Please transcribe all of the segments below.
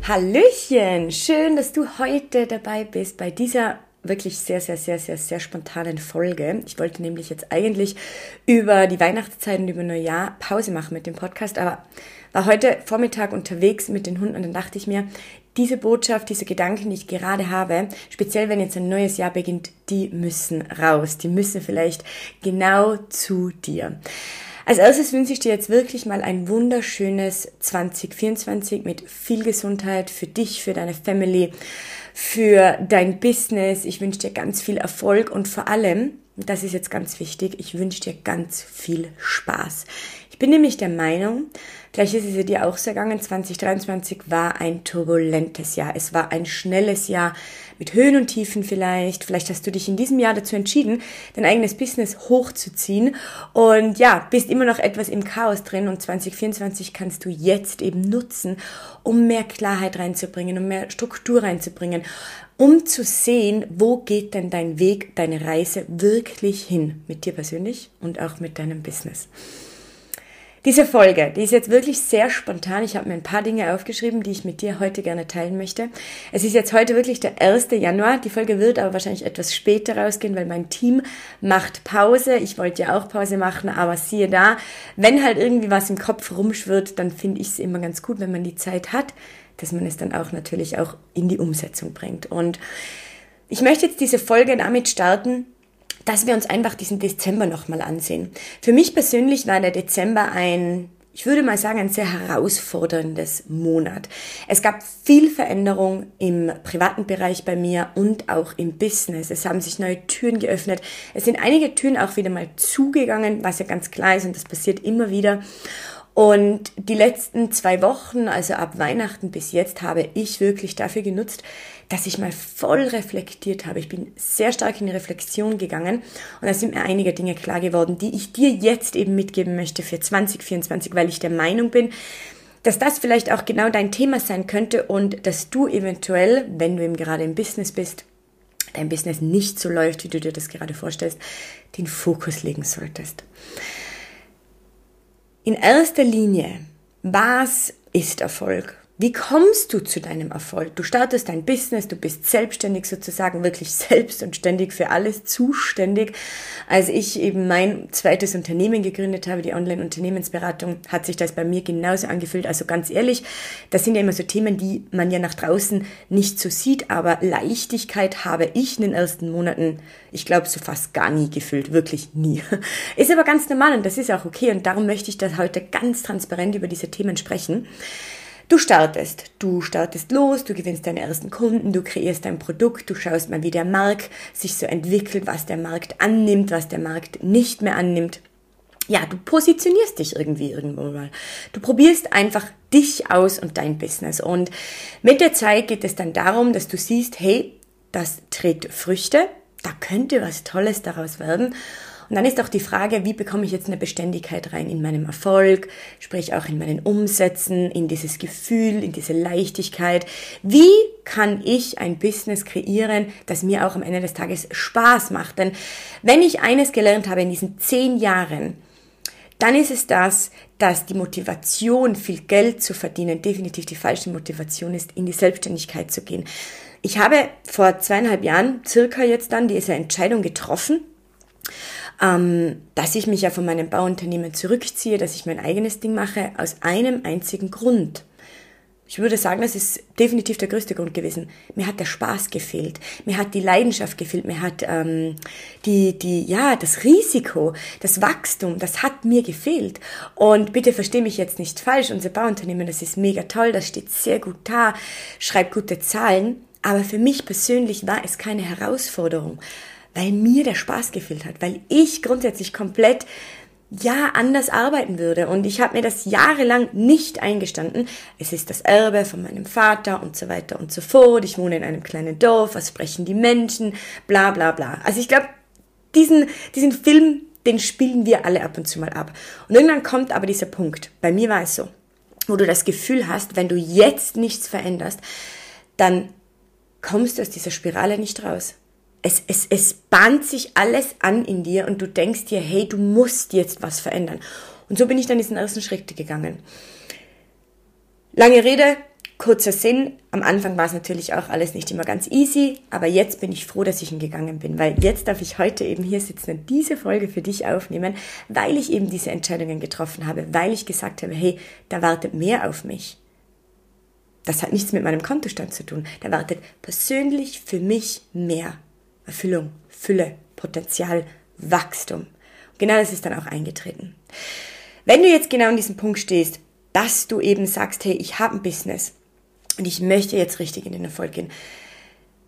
Hallöchen, schön, dass du heute dabei bist bei dieser wirklich sehr, sehr, sehr, sehr, sehr spontanen Folge. Ich wollte nämlich jetzt eigentlich über die Weihnachtszeit und über Neujahr Pause machen mit dem Podcast, aber war heute Vormittag unterwegs mit den Hunden und dann dachte ich mir, diese Botschaft, diese Gedanken, die ich gerade habe, speziell wenn jetzt ein neues Jahr beginnt, die müssen raus. Die müssen vielleicht genau zu dir. Als erstes wünsche ich dir jetzt wirklich mal ein wunderschönes 2024 mit viel Gesundheit für dich, für deine Family, für dein Business. Ich wünsche dir ganz viel Erfolg und vor allem, das ist jetzt ganz wichtig, ich wünsche dir ganz viel Spaß. Ich bin nämlich der Meinung, Vielleicht ist es dir auch so gegangen. 2023 war ein turbulentes Jahr. Es war ein schnelles Jahr mit Höhen und Tiefen vielleicht. Vielleicht hast du dich in diesem Jahr dazu entschieden, dein eigenes Business hochzuziehen und ja, bist immer noch etwas im Chaos drin und 2024 kannst du jetzt eben nutzen, um mehr Klarheit reinzubringen, um mehr Struktur reinzubringen, um zu sehen, wo geht denn dein Weg, deine Reise wirklich hin mit dir persönlich und auch mit deinem Business. Diese Folge, die ist jetzt wirklich sehr spontan. Ich habe mir ein paar Dinge aufgeschrieben, die ich mit dir heute gerne teilen möchte. Es ist jetzt heute wirklich der 1. Januar. Die Folge wird aber wahrscheinlich etwas später rausgehen, weil mein Team macht Pause. Ich wollte ja auch Pause machen, aber siehe da, wenn halt irgendwie was im Kopf rumschwirrt, dann finde ich es immer ganz gut, wenn man die Zeit hat, dass man es dann auch natürlich auch in die Umsetzung bringt. Und ich möchte jetzt diese Folge damit starten, dass wir uns einfach diesen Dezember nochmal ansehen. Für mich persönlich war der Dezember ein, ich würde mal sagen, ein sehr herausforderndes Monat. Es gab viel Veränderung im privaten Bereich bei mir und auch im Business. Es haben sich neue Türen geöffnet. Es sind einige Türen auch wieder mal zugegangen, was ja ganz klar ist und das passiert immer wieder. Und die letzten zwei Wochen, also ab Weihnachten bis jetzt, habe ich wirklich dafür genutzt, dass ich mal voll reflektiert habe. Ich bin sehr stark in die Reflexion gegangen und da sind mir einige Dinge klar geworden, die ich dir jetzt eben mitgeben möchte für 2024, weil ich der Meinung bin, dass das vielleicht auch genau dein Thema sein könnte und dass du eventuell, wenn du eben gerade im Business bist, dein Business nicht so läuft, wie du dir das gerade vorstellst, den Fokus legen solltest. In erster Linie, was ist Erfolg? Wie kommst du zu deinem Erfolg? Du startest dein Business, du bist selbstständig sozusagen, wirklich selbst und ständig für alles zuständig. Als ich eben mein zweites Unternehmen gegründet habe, die Online-Unternehmensberatung, hat sich das bei mir genauso angefühlt. Also ganz ehrlich, das sind ja immer so Themen, die man ja nach draußen nicht so sieht, aber Leichtigkeit habe ich in den ersten Monaten, ich glaube, so fast gar nie gefühlt, wirklich nie. Ist aber ganz normal und das ist auch okay und darum möchte ich das heute ganz transparent über diese Themen sprechen. Du startest, du startest los, du gewinnst deine ersten Kunden, du kreierst dein Produkt, du schaust mal, wie der Markt sich so entwickelt, was der Markt annimmt, was der Markt nicht mehr annimmt. Ja, du positionierst dich irgendwie irgendwo mal. Du probierst einfach dich aus und dein Business. Und mit der Zeit geht es dann darum, dass du siehst, hey, das trägt Früchte, da könnte was Tolles daraus werden. Und dann ist auch die Frage, wie bekomme ich jetzt eine Beständigkeit rein in meinem Erfolg, sprich auch in meinen Umsätzen, in dieses Gefühl, in diese Leichtigkeit. Wie kann ich ein Business kreieren, das mir auch am Ende des Tages Spaß macht? Denn wenn ich eines gelernt habe in diesen zehn Jahren, dann ist es das, dass die Motivation, viel Geld zu verdienen, definitiv die falsche Motivation ist, in die Selbstständigkeit zu gehen. Ich habe vor zweieinhalb Jahren circa jetzt dann diese Entscheidung getroffen, ähm, dass ich mich ja von meinem Bauunternehmen zurückziehe, dass ich mein eigenes Ding mache, aus einem einzigen Grund. Ich würde sagen, das ist definitiv der größte Grund gewesen. Mir hat der Spaß gefehlt, mir hat die Leidenschaft gefehlt, mir hat ähm, die, die, ja, das Risiko, das Wachstum, das hat mir gefehlt. Und bitte verstehe mich jetzt nicht falsch, unser Bauunternehmen, das ist mega toll, das steht sehr gut da, schreibt gute Zahlen. Aber für mich persönlich war es keine Herausforderung weil mir der Spaß gefehlt hat, weil ich grundsätzlich komplett ja anders arbeiten würde. Und ich habe mir das jahrelang nicht eingestanden. Es ist das Erbe von meinem Vater und so weiter und so fort. Ich wohne in einem kleinen Dorf, was sprechen die Menschen, bla bla bla. Also ich glaube, diesen, diesen Film, den spielen wir alle ab und zu mal ab. Und irgendwann kommt aber dieser Punkt. Bei mir war es so, wo du das Gefühl hast, wenn du jetzt nichts veränderst, dann kommst du aus dieser Spirale nicht raus es, es, es bahnt sich alles an in dir und du denkst dir, hey, du musst jetzt was verändern. Und so bin ich dann diesen ersten Schritt gegangen. Lange Rede, kurzer Sinn. Am Anfang war es natürlich auch alles nicht immer ganz easy, aber jetzt bin ich froh, dass ich ihn gegangen bin, weil jetzt darf ich heute eben hier sitzen und diese Folge für dich aufnehmen, weil ich eben diese Entscheidungen getroffen habe, weil ich gesagt habe, hey, da wartet mehr auf mich. Das hat nichts mit meinem Kontostand zu tun. Da wartet persönlich für mich mehr. Erfüllung, Fülle, Potenzial, Wachstum. Und genau das ist dann auch eingetreten. Wenn du jetzt genau an diesem Punkt stehst, dass du eben sagst, hey, ich habe ein Business und ich möchte jetzt richtig in den Erfolg gehen,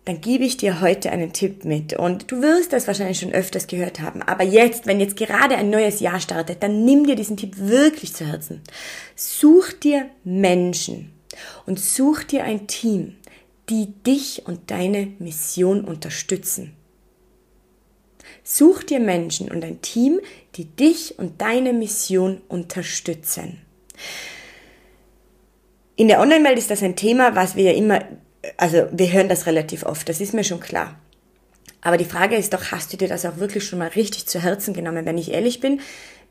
dann gebe ich dir heute einen Tipp mit. Und du wirst das wahrscheinlich schon öfters gehört haben. Aber jetzt, wenn jetzt gerade ein neues Jahr startet, dann nimm dir diesen Tipp wirklich zu Herzen. Such dir Menschen und such dir ein Team, die dich und deine Mission unterstützen. Such dir Menschen und ein Team, die dich und deine Mission unterstützen. In der Online-Welt ist das ein Thema, was wir ja immer, also wir hören das relativ oft, das ist mir schon klar. Aber die Frage ist doch, hast du dir das auch wirklich schon mal richtig zu Herzen genommen? Wenn ich ehrlich bin,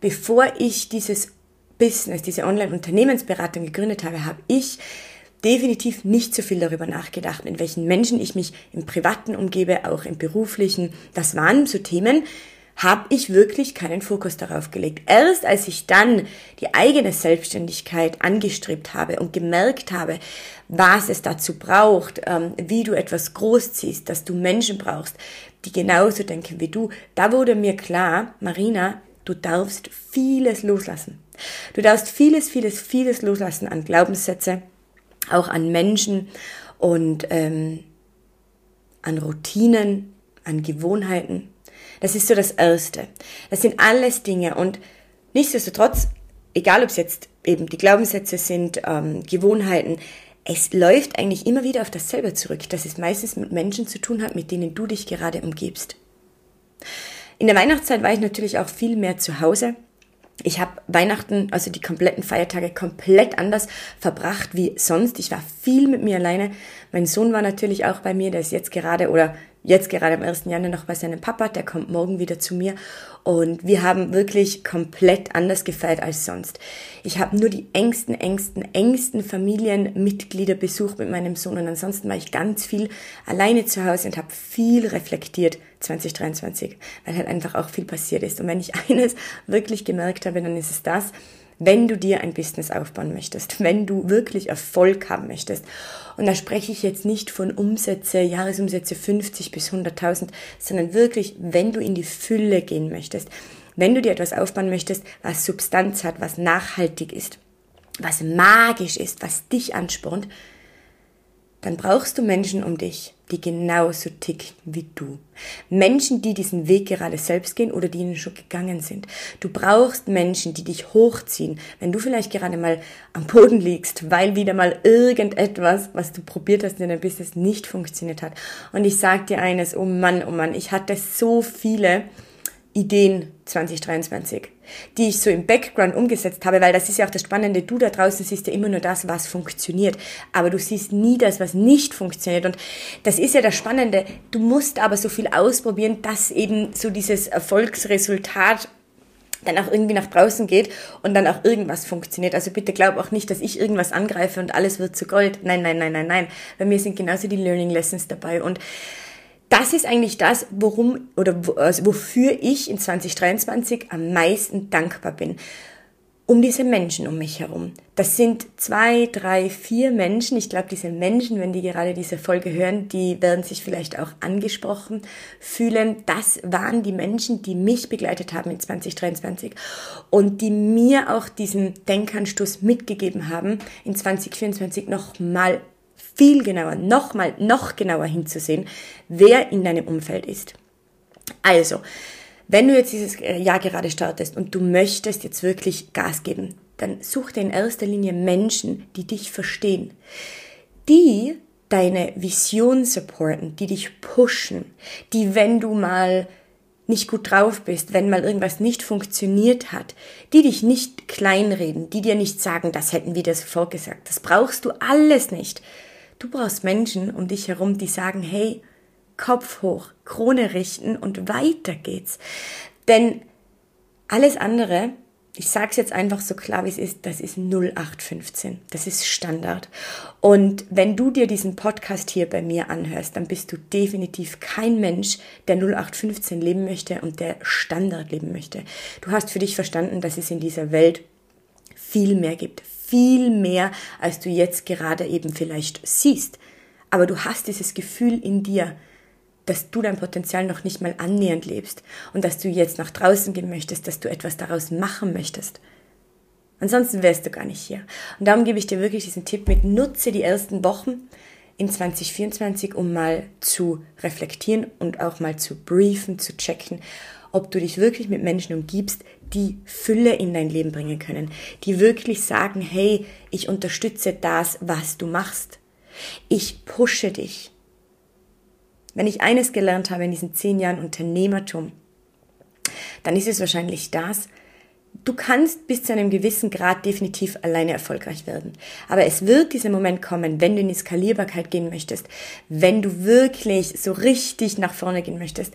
bevor ich dieses Business, diese Online-Unternehmensberatung gegründet habe, habe ich definitiv nicht so viel darüber nachgedacht, in welchen Menschen ich mich im Privaten umgebe, auch im Beruflichen. Das waren so Themen, habe ich wirklich keinen Fokus darauf gelegt. Erst als ich dann die eigene Selbstständigkeit angestrebt habe und gemerkt habe, was es dazu braucht, ähm, wie du etwas großziehst, dass du Menschen brauchst, die genauso denken wie du, da wurde mir klar, Marina, du darfst vieles loslassen. Du darfst vieles, vieles, vieles loslassen an Glaubenssätze, auch an Menschen und ähm, an Routinen, an Gewohnheiten. Das ist so das Erste. Das sind alles Dinge und nichtsdestotrotz, egal ob es jetzt eben die Glaubenssätze sind, ähm, Gewohnheiten, es läuft eigentlich immer wieder auf dasselbe zurück, dass es meistens mit Menschen zu tun hat, mit denen du dich gerade umgibst. In der Weihnachtszeit war ich natürlich auch viel mehr zu Hause ich habe Weihnachten, also die kompletten Feiertage, komplett anders verbracht wie sonst. Ich war viel mit mir alleine. Mein Sohn war natürlich auch bei mir, der ist jetzt gerade oder jetzt gerade am 1. Januar noch bei seinem Papa, der kommt morgen wieder zu mir. Und wir haben wirklich komplett anders gefeiert als sonst. Ich habe nur die engsten, engsten, engsten Familienmitglieder besucht mit meinem Sohn und ansonsten war ich ganz viel alleine zu Hause und habe viel reflektiert 2023, weil halt einfach auch viel passiert ist. Und wenn ich eines wirklich gemerkt habe, dann ist es das, wenn du dir ein Business aufbauen möchtest, wenn du wirklich Erfolg haben möchtest. Und da spreche ich jetzt nicht von Umsätze, Jahresumsätze 50 bis 100.000, sondern wirklich, wenn du in die Fülle gehen möchtest, wenn du dir etwas aufbauen möchtest, was Substanz hat, was nachhaltig ist, was magisch ist, was dich anspornt, dann brauchst du Menschen um dich, die genauso ticken wie du. Menschen, die diesen Weg gerade selbst gehen oder die ihnen schon gegangen sind. Du brauchst Menschen, die dich hochziehen, wenn du vielleicht gerade mal am Boden liegst, weil wieder mal irgendetwas, was du probiert hast in deinem Business, nicht funktioniert hat. Und ich sag dir eines, oh Mann, oh Mann, ich hatte so viele Ideen 2023, die ich so im Background umgesetzt habe, weil das ist ja auch das Spannende, du da draußen siehst ja immer nur das, was funktioniert, aber du siehst nie das, was nicht funktioniert und das ist ja das Spannende, du musst aber so viel ausprobieren, dass eben so dieses Erfolgsresultat dann auch irgendwie nach draußen geht und dann auch irgendwas funktioniert. Also bitte glaub auch nicht, dass ich irgendwas angreife und alles wird zu Gold. Nein, nein, nein, nein, nein. Bei mir sind genauso die Learning Lessons dabei und das ist eigentlich das, worum oder also wofür ich in 2023 am meisten dankbar bin. Um diese Menschen um mich herum. Das sind zwei, drei, vier Menschen. Ich glaube, diese Menschen, wenn die gerade diese Folge hören, die werden sich vielleicht auch angesprochen fühlen. Das waren die Menschen, die mich begleitet haben in 2023 und die mir auch diesen Denkanstoß mitgegeben haben, in 2024 nochmal viel genauer, nochmal, noch genauer hinzusehen, wer in deinem Umfeld ist. Also, wenn du jetzt dieses Jahr gerade startest und du möchtest jetzt wirklich Gas geben, dann such dir in erster Linie Menschen, die dich verstehen, die deine Vision supporten, die dich pushen, die, wenn du mal nicht gut drauf bist, wenn mal irgendwas nicht funktioniert hat, die dich nicht kleinreden, die dir nicht sagen, das hätten wir dir sofort gesagt. Das brauchst du alles nicht. Du brauchst Menschen um dich herum, die sagen, hey, Kopf hoch, Krone richten und weiter geht's. Denn alles andere, ich sag's jetzt einfach so klar wie es ist, das ist 0815. Das ist Standard. Und wenn du dir diesen Podcast hier bei mir anhörst, dann bist du definitiv kein Mensch, der 0815 leben möchte und der Standard leben möchte. Du hast für dich verstanden, dass es in dieser Welt viel mehr gibt. Viel mehr, als du jetzt gerade eben vielleicht siehst. Aber du hast dieses Gefühl in dir, dass du dein Potenzial noch nicht mal annähernd lebst und dass du jetzt nach draußen gehen möchtest, dass du etwas daraus machen möchtest. Ansonsten wärst du gar nicht hier. Und darum gebe ich dir wirklich diesen Tipp mit, nutze die ersten Wochen in 2024, um mal zu reflektieren und auch mal zu briefen, zu checken, ob du dich wirklich mit Menschen umgibst, die Fülle in dein Leben bringen können, die wirklich sagen, hey, ich unterstütze das, was du machst. Ich pushe dich. Wenn ich eines gelernt habe in diesen zehn Jahren Unternehmertum, dann ist es wahrscheinlich das, du kannst bis zu einem gewissen Grad definitiv alleine erfolgreich werden. Aber es wird dieser Moment kommen, wenn du in die Skalierbarkeit gehen möchtest, wenn du wirklich so richtig nach vorne gehen möchtest,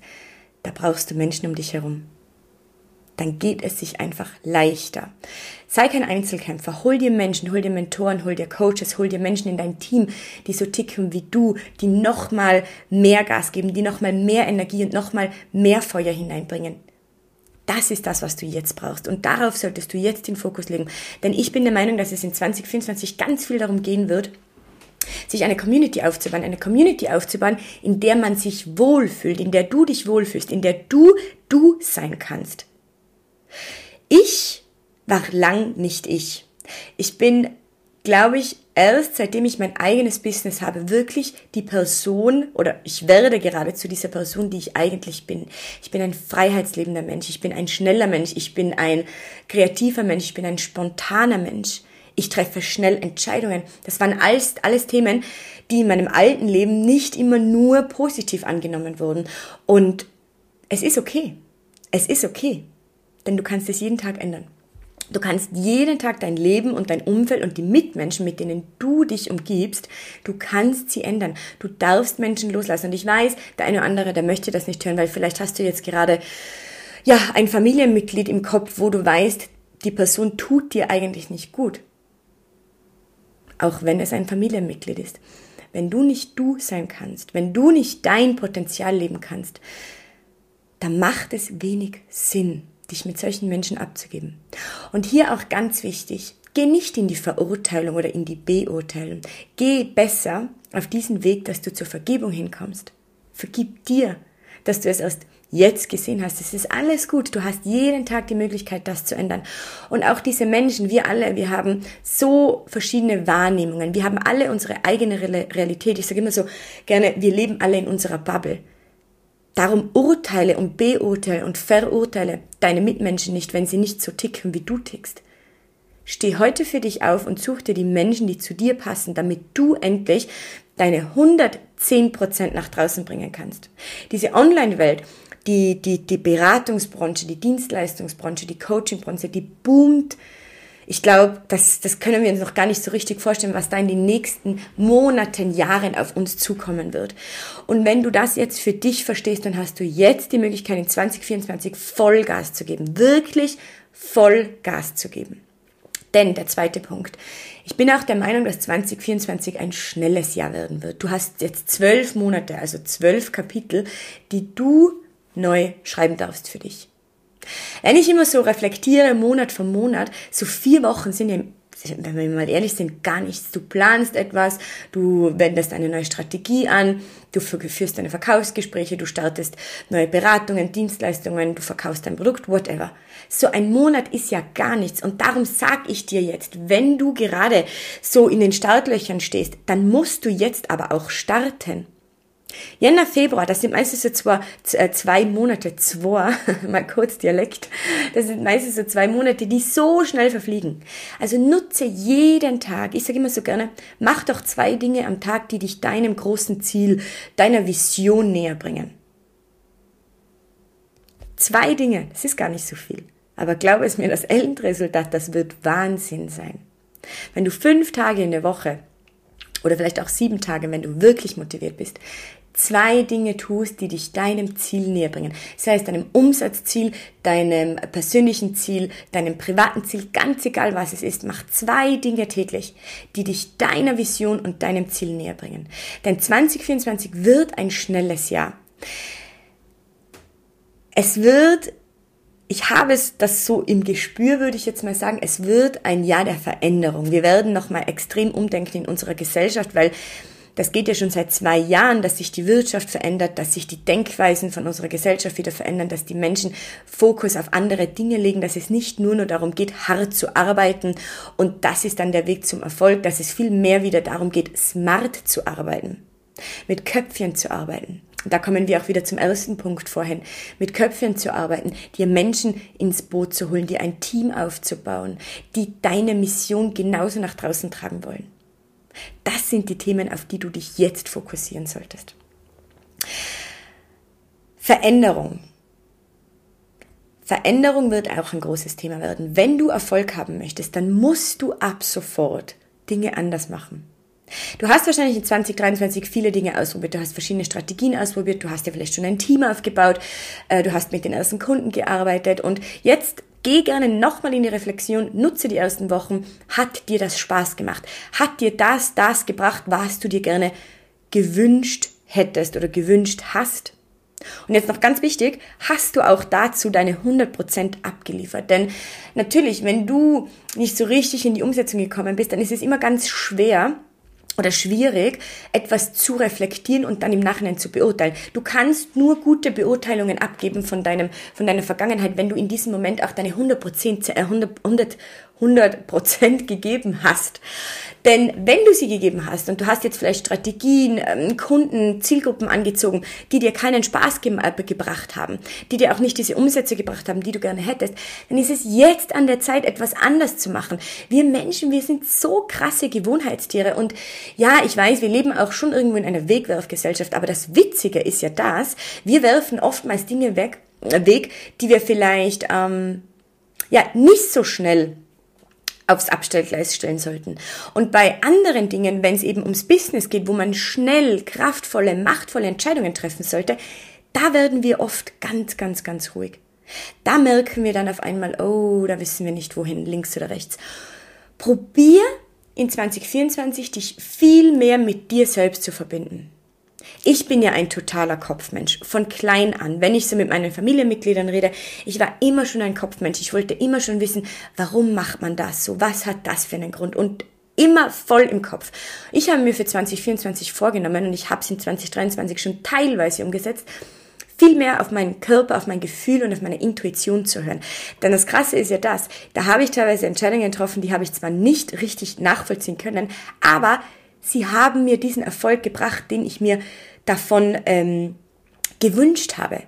da brauchst du Menschen um dich herum dann geht es sich einfach leichter. Sei kein Einzelkämpfer. Hol dir Menschen, hol dir Mentoren, hol dir Coaches, hol dir Menschen in dein Team, die so ticken wie du, die nochmal mehr Gas geben, die nochmal mehr Energie und nochmal mehr Feuer hineinbringen. Das ist das, was du jetzt brauchst. Und darauf solltest du jetzt den Fokus legen. Denn ich bin der Meinung, dass es in 2024 ganz viel darum gehen wird, sich eine Community aufzubauen, eine Community aufzubauen, in der man sich wohlfühlt, in der du dich wohlfühlst, in der du du sein kannst. Ich war lang nicht ich. Ich bin, glaube ich, erst seitdem ich mein eigenes Business habe, wirklich die Person oder ich werde geradezu dieser Person, die ich eigentlich bin. Ich bin ein freiheitslebender Mensch, ich bin ein schneller Mensch, ich bin ein kreativer Mensch, ich bin ein spontaner Mensch. Ich treffe schnell Entscheidungen. Das waren alles, alles Themen, die in meinem alten Leben nicht immer nur positiv angenommen wurden. Und es ist okay. Es ist okay. Denn du kannst es jeden Tag ändern. Du kannst jeden Tag dein Leben und dein Umfeld und die Mitmenschen, mit denen du dich umgibst, du kannst sie ändern. Du darfst Menschen loslassen. Und ich weiß, der eine oder andere, der möchte das nicht hören, weil vielleicht hast du jetzt gerade, ja, ein Familienmitglied im Kopf, wo du weißt, die Person tut dir eigentlich nicht gut. Auch wenn es ein Familienmitglied ist. Wenn du nicht du sein kannst, wenn du nicht dein Potenzial leben kannst, dann macht es wenig Sinn, dich mit solchen Menschen abzugeben. Und hier auch ganz wichtig, geh nicht in die Verurteilung oder in die Beurteilung. Geh besser auf diesen Weg, dass du zur Vergebung hinkommst. Vergib dir, dass du es erst jetzt gesehen hast. Es ist alles gut. Du hast jeden Tag die Möglichkeit, das zu ändern. Und auch diese Menschen, wir alle, wir haben so verschiedene Wahrnehmungen. Wir haben alle unsere eigene Realität. Ich sage immer so gerne, wir leben alle in unserer Bubble. Darum urteile und beurteile und verurteile deine Mitmenschen nicht, wenn sie nicht so ticken, wie du tickst. Steh heute für dich auf und such dir die Menschen, die zu dir passen, damit du endlich deine 110% nach draußen bringen kannst. Diese Online-Welt, die, die, die Beratungsbranche, die Dienstleistungsbranche, die Coachingbranche, die boomt ich glaube, das, das können wir uns noch gar nicht so richtig vorstellen, was da in den nächsten Monaten, Jahren auf uns zukommen wird. Und wenn du das jetzt für dich verstehst, dann hast du jetzt die Möglichkeit, in 2024 Vollgas zu geben. Wirklich Vollgas zu geben. Denn der zweite Punkt. Ich bin auch der Meinung, dass 2024 ein schnelles Jahr werden wird. Du hast jetzt zwölf Monate, also zwölf Kapitel, die du neu schreiben darfst für dich. Wenn ich immer so reflektiere, Monat für Monat, so vier Wochen sind ja wenn wir mal ehrlich sind, gar nichts. Du planst etwas, du wendest eine neue Strategie an, du führst deine Verkaufsgespräche, du startest neue Beratungen, Dienstleistungen, du verkaufst dein Produkt, whatever. So ein Monat ist ja gar nichts und darum sag ich dir jetzt, wenn du gerade so in den Startlöchern stehst, dann musst du jetzt aber auch starten. Jänner, Februar, das sind meistens so zwei, äh, zwei Monate, zwei, mal kurz Dialekt, das sind meistens so zwei Monate, die so schnell verfliegen. Also nutze jeden Tag, ich sage immer so gerne, mach doch zwei Dinge am Tag, die dich deinem großen Ziel, deiner Vision näher bringen. Zwei Dinge, das ist gar nicht so viel. Aber glaube es mir, das Endresultat, das wird Wahnsinn sein. Wenn du fünf Tage in der Woche oder vielleicht auch sieben Tage, wenn du wirklich motiviert bist, zwei Dinge tust, die dich deinem Ziel näher bringen. Sei es deinem Umsatzziel, deinem persönlichen Ziel, deinem privaten Ziel, ganz egal was es ist, mach zwei Dinge täglich, die dich deiner Vision und deinem Ziel näher bringen. Denn 2024 wird ein schnelles Jahr. Es wird ich habe es das so im Gespür, würde ich jetzt mal sagen, es wird ein Jahr der Veränderung. Wir werden nochmal extrem umdenken in unserer Gesellschaft, weil das geht ja schon seit zwei Jahren, dass sich die Wirtschaft verändert, dass sich die Denkweisen von unserer Gesellschaft wieder verändern, dass die Menschen Fokus auf andere Dinge legen, dass es nicht nur nur darum geht, hart zu arbeiten und das ist dann der Weg zum Erfolg, dass es viel mehr wieder darum geht, smart zu arbeiten, mit Köpfchen zu arbeiten. Da kommen wir auch wieder zum ersten Punkt vorhin, mit Köpfchen zu arbeiten, dir Menschen ins Boot zu holen, dir ein Team aufzubauen, die deine Mission genauso nach draußen tragen wollen. Das sind die Themen, auf die du dich jetzt fokussieren solltest. Veränderung. Veränderung wird auch ein großes Thema werden. Wenn du Erfolg haben möchtest, dann musst du ab sofort Dinge anders machen. Du hast wahrscheinlich in 2023 viele Dinge ausprobiert. Du hast verschiedene Strategien ausprobiert. Du hast ja vielleicht schon ein Team aufgebaut. Äh, du hast mit den ersten Kunden gearbeitet. Und jetzt Geh gerne nochmal in die Reflexion, nutze die ersten Wochen. Hat dir das Spaß gemacht? Hat dir das, das gebracht, was du dir gerne gewünscht hättest oder gewünscht hast? Und jetzt noch ganz wichtig, hast du auch dazu deine 100% abgeliefert? Denn natürlich, wenn du nicht so richtig in die Umsetzung gekommen bist, dann ist es immer ganz schwer, oder schwierig, etwas zu reflektieren und dann im Nachhinein zu beurteilen. Du kannst nur gute Beurteilungen abgeben von deinem, von deiner Vergangenheit, wenn du in diesem Moment auch deine 100 Prozent, 100, 100, 100 Prozent gegeben hast. Denn wenn du sie gegeben hast und du hast jetzt vielleicht Strategien, ähm, Kunden, Zielgruppen angezogen, die dir keinen Spaß ge äh, gebracht haben, die dir auch nicht diese Umsätze gebracht haben, die du gerne hättest, dann ist es jetzt an der Zeit, etwas anders zu machen. Wir Menschen, wir sind so krasse Gewohnheitstiere und ja, ich weiß, wir leben auch schon irgendwo in einer Wegwerfgesellschaft, aber das Witzige ist ja das, wir werfen oftmals Dinge weg, äh, weg die wir vielleicht ähm, ja nicht so schnell aufs Abstellgleis stellen sollten. Und bei anderen Dingen, wenn es eben ums Business geht, wo man schnell, kraftvolle, machtvolle Entscheidungen treffen sollte, da werden wir oft ganz, ganz, ganz ruhig. Da merken wir dann auf einmal, oh, da wissen wir nicht wohin, links oder rechts. Probier in 2024 dich viel mehr mit dir selbst zu verbinden. Ich bin ja ein totaler Kopfmensch, von klein an. Wenn ich so mit meinen Familienmitgliedern rede, ich war immer schon ein Kopfmensch. Ich wollte immer schon wissen, warum macht man das so? Was hat das für einen Grund? Und immer voll im Kopf. Ich habe mir für 2024 vorgenommen und ich habe es in 2023 schon teilweise umgesetzt, viel mehr auf meinen Körper, auf mein Gefühl und auf meine Intuition zu hören. Denn das Krasse ist ja das, da habe ich teilweise Entscheidungen getroffen, die habe ich zwar nicht richtig nachvollziehen können, aber sie haben mir diesen Erfolg gebracht, den ich mir davon ähm, gewünscht habe,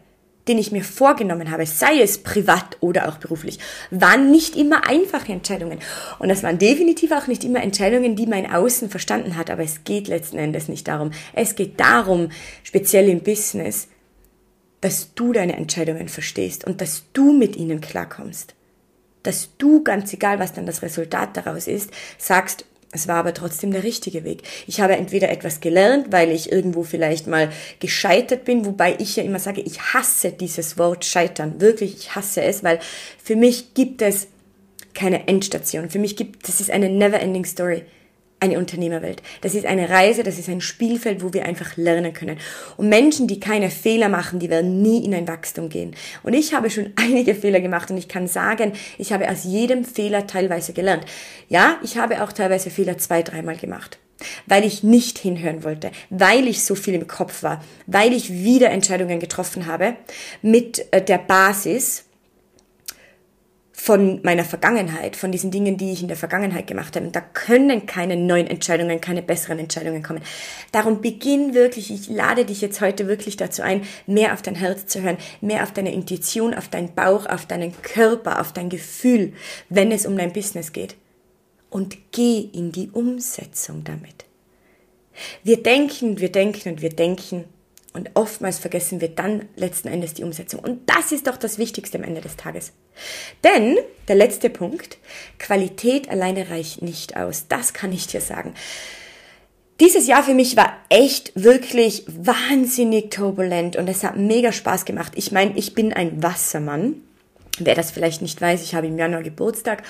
den ich mir vorgenommen habe, sei es privat oder auch beruflich, waren nicht immer einfache Entscheidungen. Und das waren definitiv auch nicht immer Entscheidungen, die mein Außen verstanden hat. Aber es geht letzten Endes nicht darum. Es geht darum, speziell im Business, dass du deine Entscheidungen verstehst und dass du mit ihnen klarkommst. Dass du, ganz egal was dann das Resultat daraus ist, sagst, es war aber trotzdem der richtige Weg. Ich habe entweder etwas gelernt, weil ich irgendwo vielleicht mal gescheitert bin, wobei ich ja immer sage, ich hasse dieses Wort scheitern. Wirklich, ich hasse es, weil für mich gibt es keine Endstation. Für mich gibt, das ist eine never ending story eine Unternehmerwelt. Das ist eine Reise, das ist ein Spielfeld, wo wir einfach lernen können. Und Menschen, die keine Fehler machen, die werden nie in ein Wachstum gehen. Und ich habe schon einige Fehler gemacht und ich kann sagen, ich habe aus jedem Fehler teilweise gelernt. Ja, ich habe auch teilweise Fehler zwei, dreimal gemacht weil ich nicht hinhören wollte, weil ich so viel im Kopf war, weil ich wieder Entscheidungen getroffen habe mit äh, der Basis von meiner Vergangenheit, von diesen Dingen, die ich in der Vergangenheit gemacht habe. Und da können keine neuen Entscheidungen, keine besseren Entscheidungen kommen. Darum beginn wirklich, ich lade dich jetzt heute wirklich dazu ein, mehr auf dein Herz zu hören, mehr auf deine Intuition, auf deinen Bauch, auf deinen Körper, auf dein Gefühl, wenn es um dein Business geht. Und geh in die Umsetzung damit. Wir denken, wir denken und wir denken und oftmals vergessen wir dann letzten Endes die Umsetzung. Und das ist doch das Wichtigste am Ende des Tages. Denn, der letzte Punkt, Qualität alleine reicht nicht aus. Das kann ich dir sagen. Dieses Jahr für mich war echt wirklich wahnsinnig turbulent und es hat mega Spaß gemacht. Ich meine, ich bin ein Wassermann. Wer das vielleicht nicht weiß, ich habe im Januar Geburtstag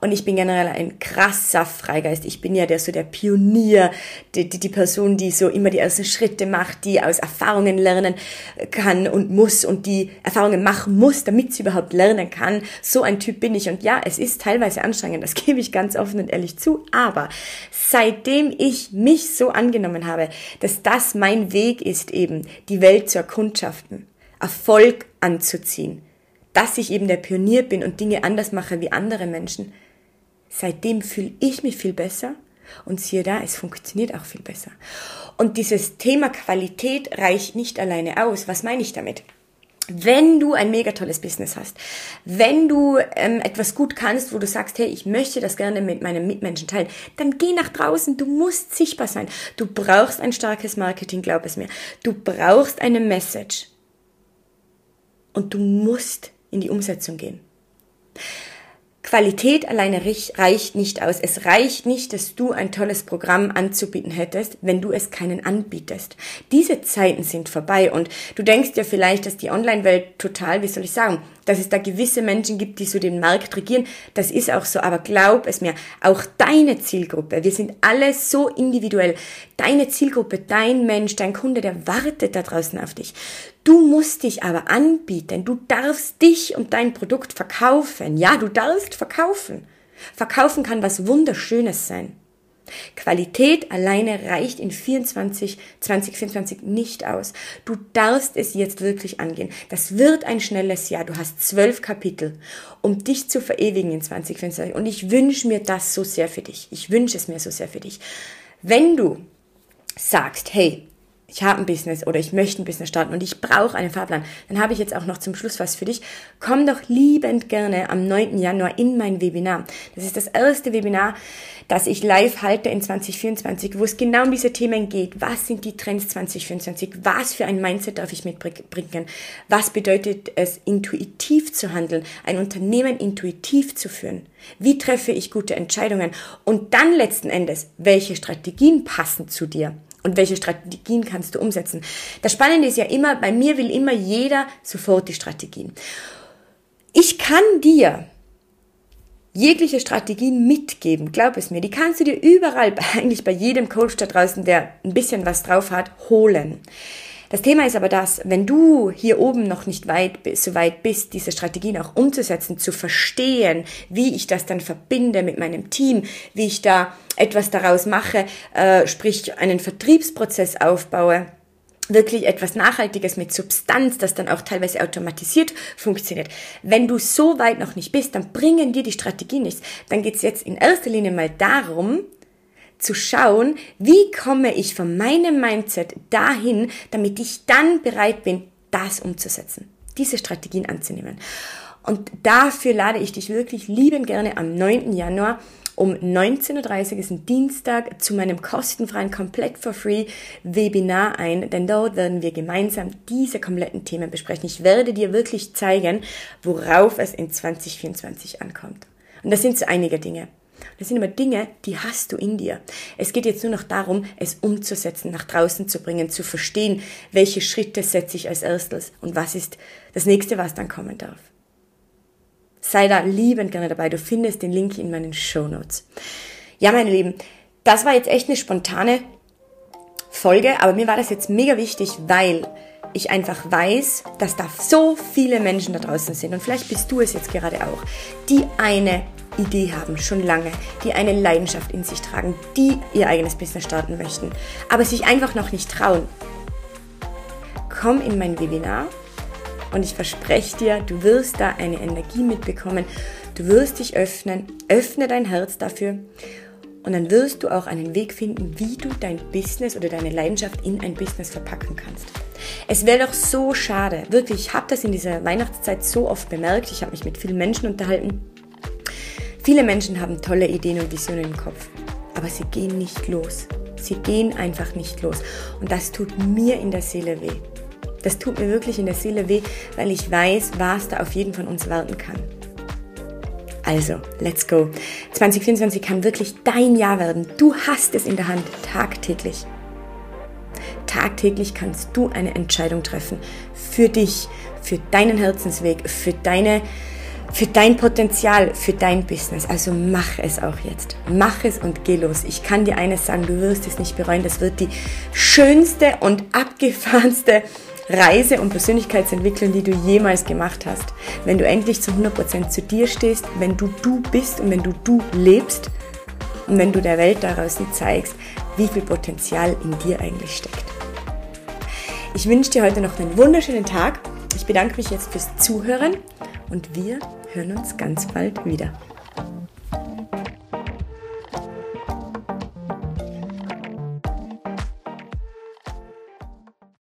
und ich bin generell ein krasser Freigeist. Ich bin ja der so der Pionier, die, die, die Person, die so immer die ersten Schritte macht, die aus Erfahrungen lernen kann und muss und die Erfahrungen machen muss, damit sie überhaupt lernen kann. So ein Typ bin ich und ja, es ist teilweise anstrengend, das gebe ich ganz offen und ehrlich zu, aber seitdem ich mich so angenommen habe, dass das mein Weg ist eben, die Welt zu erkundschaften, Erfolg anzuziehen, dass ich eben der Pionier bin und Dinge anders mache wie andere Menschen, seitdem fühle ich mich viel besser und siehe da, es funktioniert auch viel besser. Und dieses Thema Qualität reicht nicht alleine aus. Was meine ich damit? Wenn du ein mega tolles Business hast, wenn du ähm, etwas gut kannst, wo du sagst, hey, ich möchte das gerne mit meinen Mitmenschen teilen, dann geh nach draußen. Du musst sichtbar sein. Du brauchst ein starkes Marketing, glaub es mir. Du brauchst eine Message. Und du musst in die Umsetzung gehen. Qualität alleine reicht nicht aus. Es reicht nicht, dass du ein tolles Programm anzubieten hättest, wenn du es keinen anbietest. Diese Zeiten sind vorbei und du denkst ja vielleicht, dass die Online-Welt total, wie soll ich sagen, dass es da gewisse Menschen gibt, die so den Markt regieren. Das ist auch so, aber glaub es mir, auch deine Zielgruppe, wir sind alle so individuell. Deine Zielgruppe, dein Mensch, dein Kunde, der wartet da draußen auf dich. Du musst dich aber anbieten. Du darfst dich und dein Produkt verkaufen. Ja, du darfst verkaufen. Verkaufen kann was Wunderschönes sein. Qualität alleine reicht in 24, 2024 nicht aus. Du darfst es jetzt wirklich angehen. Das wird ein schnelles Jahr. Du hast zwölf Kapitel, um dich zu verewigen in 2024. Und ich wünsche mir das so sehr für dich. Ich wünsche es mir so sehr für dich. Wenn du sagst, hey, ich habe ein Business oder ich möchte ein Business starten und ich brauche einen Fahrplan, dann habe ich jetzt auch noch zum Schluss was für dich. Komm doch liebend gerne am 9. Januar in mein Webinar. Das ist das erste Webinar, das ich live halte in 2024, wo es genau um diese Themen geht. Was sind die Trends 2024? Was für ein Mindset darf ich mitbringen? Was bedeutet es, intuitiv zu handeln, ein Unternehmen intuitiv zu führen? Wie treffe ich gute Entscheidungen? Und dann letzten Endes, welche Strategien passen zu dir? Und welche Strategien kannst du umsetzen. Das Spannende ist ja immer, bei mir will immer jeder sofort die Strategien. Ich kann dir jegliche Strategien mitgeben, glaub es mir, die kannst du dir überall, eigentlich bei jedem Coach da draußen, der ein bisschen was drauf hat, holen. Das Thema ist aber das, wenn du hier oben noch nicht weit, so weit bist, diese Strategien auch umzusetzen, zu verstehen, wie ich das dann verbinde mit meinem Team, wie ich da etwas daraus mache, äh, sprich einen Vertriebsprozess aufbaue, wirklich etwas Nachhaltiges mit Substanz, das dann auch teilweise automatisiert funktioniert. Wenn du so weit noch nicht bist, dann bringen dir die Strategien nichts. Dann geht es jetzt in erster Linie mal darum, zu schauen, wie komme ich von meinem Mindset dahin, damit ich dann bereit bin, das umzusetzen, diese Strategien anzunehmen. Und dafür lade ich dich wirklich lieben gerne am 9. Januar um 19.30 Uhr ist ein Dienstag zu meinem kostenfreien, komplett for free Webinar ein, denn dort werden wir gemeinsam diese kompletten Themen besprechen. Ich werde dir wirklich zeigen, worauf es in 2024 ankommt. Und das sind so einige Dinge. Das sind immer Dinge, die hast du in dir. Es geht jetzt nur noch darum, es umzusetzen, nach draußen zu bringen, zu verstehen, welche Schritte setze ich als erstes und was ist das nächste, was dann kommen darf. Sei da liebend gerne dabei. Du findest den Link in meinen Show Notes. Ja, meine Lieben, das war jetzt echt eine spontane Folge, aber mir war das jetzt mega wichtig, weil ich einfach weiß, dass da so viele Menschen da draußen sind und vielleicht bist du es jetzt gerade auch, die eine Idee haben, schon lange, die eine Leidenschaft in sich tragen, die ihr eigenes Business starten möchten, aber sich einfach noch nicht trauen. Komm in mein Webinar und ich verspreche dir, du wirst da eine Energie mitbekommen. Du wirst dich öffnen, öffne dein Herz dafür und dann wirst du auch einen Weg finden, wie du dein Business oder deine Leidenschaft in ein Business verpacken kannst. Es wäre doch so schade, wirklich, ich habe das in dieser Weihnachtszeit so oft bemerkt, ich habe mich mit vielen Menschen unterhalten. Viele Menschen haben tolle Ideen und Visionen im Kopf, aber sie gehen nicht los. Sie gehen einfach nicht los. Und das tut mir in der Seele weh. Das tut mir wirklich in der Seele weh, weil ich weiß, was da auf jeden von uns warten kann. Also, let's go. 2024 kann wirklich dein Jahr werden. Du hast es in der Hand, tagtäglich. Tagtäglich kannst du eine Entscheidung treffen. Für dich, für deinen Herzensweg, für deine für dein Potenzial, für dein Business. Also mach es auch jetzt. Mach es und geh los. Ich kann dir eines sagen, du wirst es nicht bereuen. Das wird die schönste und abgefahrenste Reise und Persönlichkeitsentwicklung, die du jemals gemacht hast. Wenn du endlich zu 100% zu dir stehst, wenn du du bist und wenn du du lebst und wenn du der Welt daraus zeigst, wie viel Potenzial in dir eigentlich steckt. Ich wünsche dir heute noch einen wunderschönen Tag. Ich bedanke mich jetzt fürs Zuhören und wir hören uns ganz bald wieder.